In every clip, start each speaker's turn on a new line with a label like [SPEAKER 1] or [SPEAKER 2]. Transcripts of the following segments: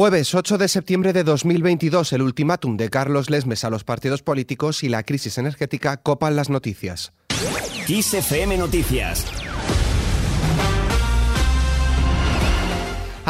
[SPEAKER 1] Jueves 8 de septiembre de 2022, el ultimátum de Carlos Lesmes a los partidos políticos y la crisis energética copan las noticias.
[SPEAKER 2] XFM Noticias.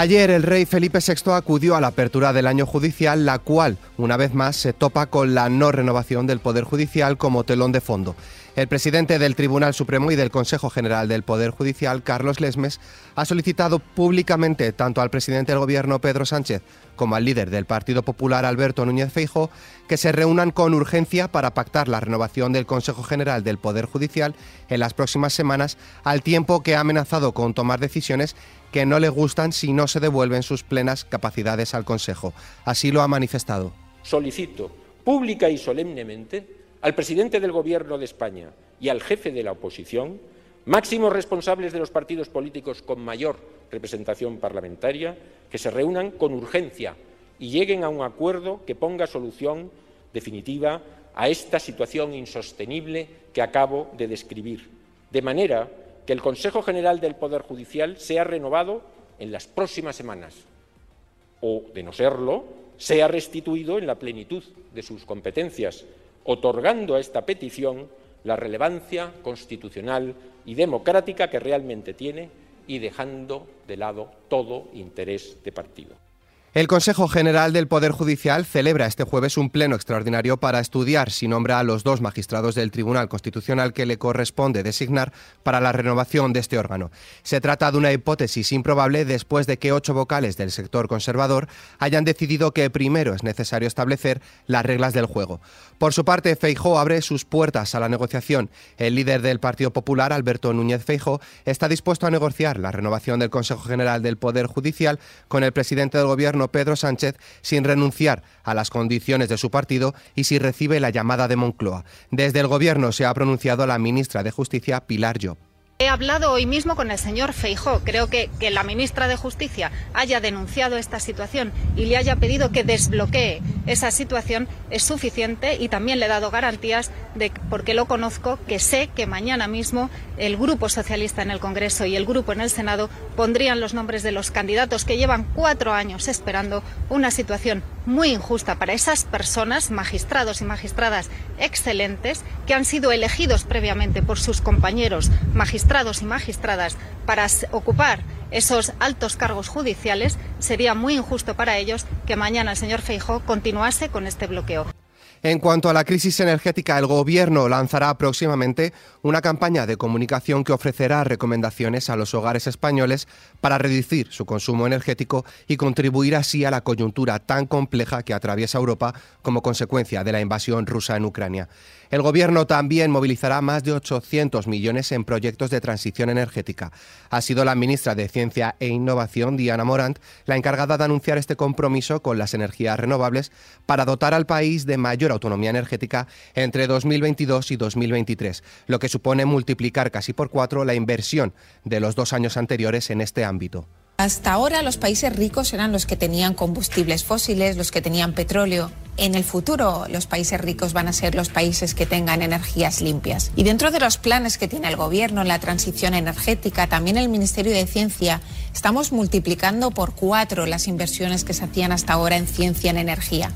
[SPEAKER 1] Ayer el rey Felipe VI acudió a la apertura del año judicial, la cual, una vez más, se topa con la no renovación del Poder Judicial como telón de fondo. El presidente del Tribunal Supremo y del Consejo General del Poder Judicial, Carlos Lesmes, ha solicitado públicamente tanto al presidente del Gobierno, Pedro Sánchez, como al líder del Partido Popular, Alberto Núñez Feijo, que se reúnan con urgencia para pactar la renovación del Consejo General del Poder Judicial en las próximas semanas, al tiempo que ha amenazado con tomar decisiones que no le gustan si no se devuelven sus plenas capacidades al Consejo. Así lo ha manifestado.
[SPEAKER 3] Solicito pública y solemnemente al presidente del Gobierno de España y al jefe de la oposición, máximos responsables de los partidos políticos con mayor representación parlamentaria, que se reúnan con urgencia y lleguen a un acuerdo que ponga solución definitiva a esta situación insostenible que acabo de describir, de manera que el Consejo General del Poder Judicial sea renovado en las próximas semanas o, de no serlo, sea restituido en la plenitud de sus competencias otorgando a esta petición la relevancia constitucional y democrática que realmente tiene y dejando de lado todo interés de partido.
[SPEAKER 1] El Consejo General del Poder Judicial celebra este jueves un pleno extraordinario para estudiar si nombra a los dos magistrados del Tribunal Constitucional que le corresponde designar para la renovación de este órgano. Se trata de una hipótesis improbable después de que ocho vocales del sector conservador hayan decidido que primero es necesario establecer las reglas del juego. Por su parte, Feijó abre sus puertas a la negociación. El líder del Partido Popular, Alberto Núñez Feijó, está dispuesto a negociar la renovación del Consejo General del Poder Judicial con el presidente del Gobierno Pedro Sánchez sin renunciar a las condiciones de su partido y si recibe la llamada de Moncloa. Desde el Gobierno se ha pronunciado la ministra de Justicia, Pilar Job.
[SPEAKER 4] He hablado hoy mismo con el señor Feijó. Creo que, que la ministra de Justicia haya denunciado esta situación y le haya pedido que desbloquee esa situación es suficiente y también le he dado garantías de, porque lo conozco, que sé que mañana mismo el Grupo Socialista en el Congreso y el Grupo en el Senado pondrían los nombres de los candidatos que llevan cuatro años esperando una situación muy injusta para esas personas, magistrados y magistradas excelentes, que han sido elegidos previamente por sus compañeros magistrados y magistradas para ocupar esos altos cargos judiciales, sería muy injusto para ellos que mañana el señor Feijó continuase con este bloqueo.
[SPEAKER 1] En cuanto a la crisis energética, el Gobierno lanzará próximamente una campaña de comunicación que ofrecerá recomendaciones a los hogares españoles para reducir su consumo energético y contribuir así a la coyuntura tan compleja que atraviesa Europa como consecuencia de la invasión rusa en Ucrania. El Gobierno también movilizará más de 800 millones en proyectos de transición energética. Ha sido la ministra de Ciencia e Innovación, Diana Morant, la encargada de anunciar este compromiso con las energías renovables para dotar al país de mayor autonomía energética entre 2022 y 2023, lo que supone multiplicar casi por cuatro la inversión de los dos años anteriores en este ámbito.
[SPEAKER 5] Hasta ahora los países ricos eran los que tenían combustibles fósiles, los que tenían petróleo. En el futuro los países ricos van a ser los países que tengan energías limpias. Y dentro de los planes que tiene el Gobierno la transición energética, también el Ministerio de Ciencia, estamos multiplicando por cuatro las inversiones que se hacían hasta ahora en ciencia en energía.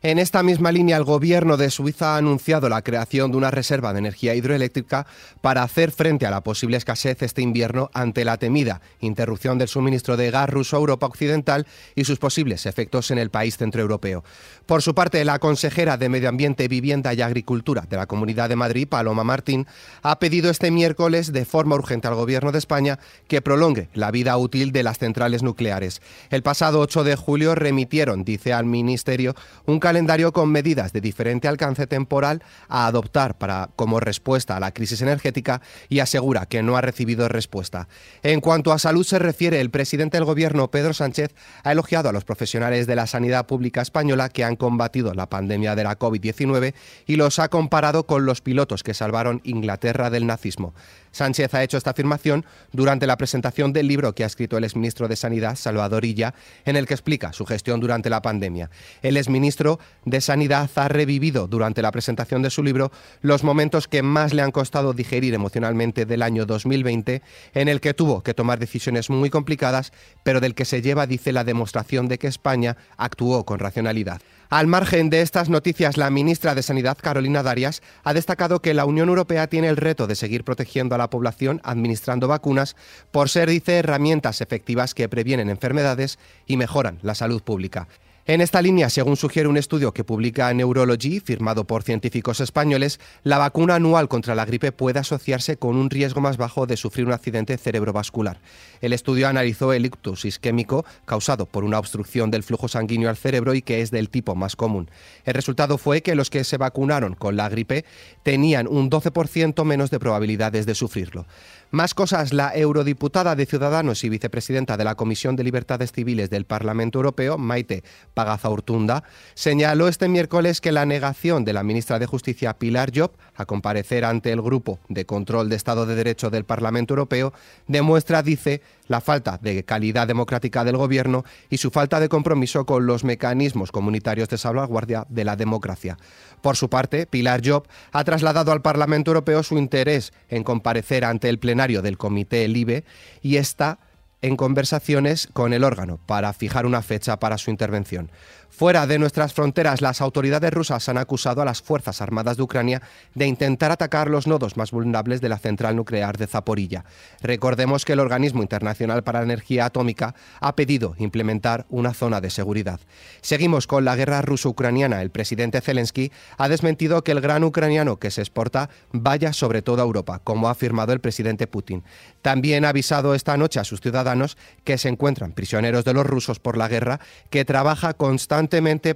[SPEAKER 1] En esta misma línea, el gobierno de Suiza ha anunciado la creación de una reserva de energía hidroeléctrica para hacer frente a la posible escasez este invierno ante la temida interrupción del suministro de gas ruso a Europa Occidental y sus posibles efectos en el país centroeuropeo. Por su parte, la consejera de Medio Ambiente, Vivienda y Agricultura de la Comunidad de Madrid, Paloma Martín, ha pedido este miércoles de forma urgente al Gobierno de España que prolongue la vida útil de las centrales nucleares. El pasado 8 de julio remitieron, dice al Ministerio, un calendario con medidas de diferente alcance temporal a adoptar para, como respuesta a la crisis energética y asegura que no ha recibido respuesta. En cuanto a salud se refiere, el presidente del Gobierno, Pedro Sánchez, ha elogiado a los profesionales de la sanidad pública española que han combatido la pandemia de la COVID-19 y los ha comparado con los pilotos que salvaron Inglaterra del nazismo. Sánchez ha hecho esta afirmación durante la presentación del libro que ha escrito el exministro de Sanidad, Salvador Illa, en el que explica su gestión durante la pandemia. El exministro de Sanidad ha revivido durante la presentación de su libro los momentos que más le han costado digerir emocionalmente del año 2020, en el que tuvo que tomar decisiones muy complicadas, pero del que se lleva, dice, la demostración de que España actuó con racionalidad. Al margen de estas noticias, la ministra de Sanidad, Carolina Darias, ha destacado que la Unión Europea tiene el reto de seguir protegiendo a la población administrando vacunas por ser, dice, herramientas efectivas que previenen enfermedades y mejoran la salud pública. En esta línea, según sugiere un estudio que publica Neurology, firmado por científicos españoles, la vacuna anual contra la gripe puede asociarse con un riesgo más bajo de sufrir un accidente cerebrovascular. El estudio analizó el ictus isquémico causado por una obstrucción del flujo sanguíneo al cerebro y que es del tipo más común. El resultado fue que los que se vacunaron con la gripe tenían un 12% menos de probabilidades de sufrirlo. Más cosas, la eurodiputada de Ciudadanos y vicepresidenta de la Comisión de Libertades Civiles del Parlamento Europeo, Maite Pagazaurtunda, señaló este miércoles que la negación de la ministra de Justicia Pilar Job a comparecer ante el Grupo de Control de Estado de Derecho del Parlamento Europeo demuestra, dice, la falta de calidad democrática del Gobierno y su falta de compromiso con los mecanismos comunitarios de salvaguardia de la democracia. Por su parte, Pilar Job ha trasladado al Parlamento Europeo su interés en comparecer ante el plenario del Comité LIBE y está en conversaciones con el órgano para fijar una fecha para su intervención. Fuera de nuestras fronteras, las autoridades rusas han acusado a las Fuerzas Armadas de Ucrania de intentar atacar los nodos más vulnerables de la central nuclear de Zaporilla. Recordemos que el Organismo Internacional para la Energía Atómica ha pedido implementar una zona de seguridad. Seguimos con la guerra ruso-ucraniana. El presidente Zelensky ha desmentido que el gran ucraniano que se exporta vaya sobre toda Europa, como ha afirmado el presidente Putin. También ha avisado esta noche a sus ciudadanos que se encuentran prisioneros de los rusos por la guerra, que trabaja constantemente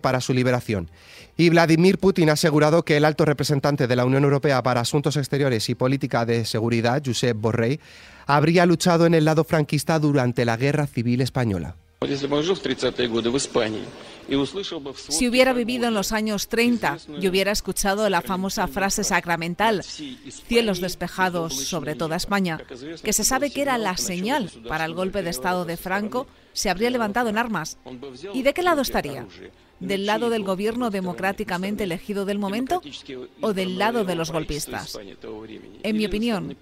[SPEAKER 1] para su liberación. Y Vladimir Putin ha asegurado que el alto representante de la Unión Europea para Asuntos Exteriores y Política de Seguridad, Josep Borrell, habría luchado en el lado franquista durante la Guerra Civil Española.
[SPEAKER 6] Si hubiera vivido en los años 30 y hubiera escuchado la famosa frase sacramental, cielos despejados sobre toda España, que se sabe que era la señal para el golpe de Estado de Franco, se habría levantado en armas. ¿Y de qué lado estaría? ¿Del lado del gobierno democráticamente elegido del momento o del lado de los golpistas? En mi opinión,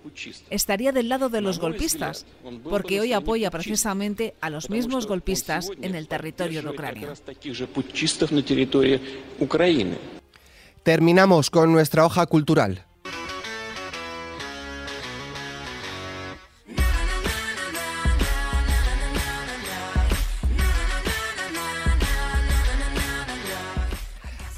[SPEAKER 6] estaría del lado de los golpistas, porque hoy apoya precisamente a los mismos golpistas en el territorio de Ucrania.
[SPEAKER 1] Terminamos con nuestra hoja cultural.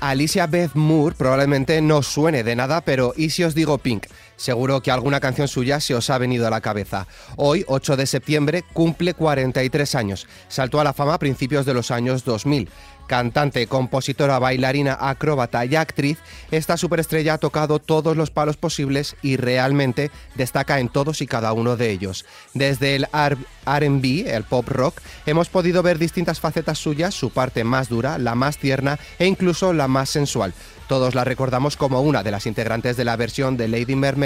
[SPEAKER 1] Alicia Beth Moore probablemente no suene de nada, pero ¿y si os digo Pink? Seguro que alguna canción suya se os ha venido a la cabeza. Hoy, 8 de septiembre, cumple 43 años. Saltó a la fama a principios de los años 2000. Cantante, compositora, bailarina, acróbata y actriz, esta superestrella ha tocado todos los palos posibles y realmente destaca en todos y cada uno de ellos. Desde el RB, el pop rock, hemos podido ver distintas facetas suyas, su parte más dura, la más tierna e incluso la más sensual. Todos la recordamos como una de las integrantes de la versión de Lady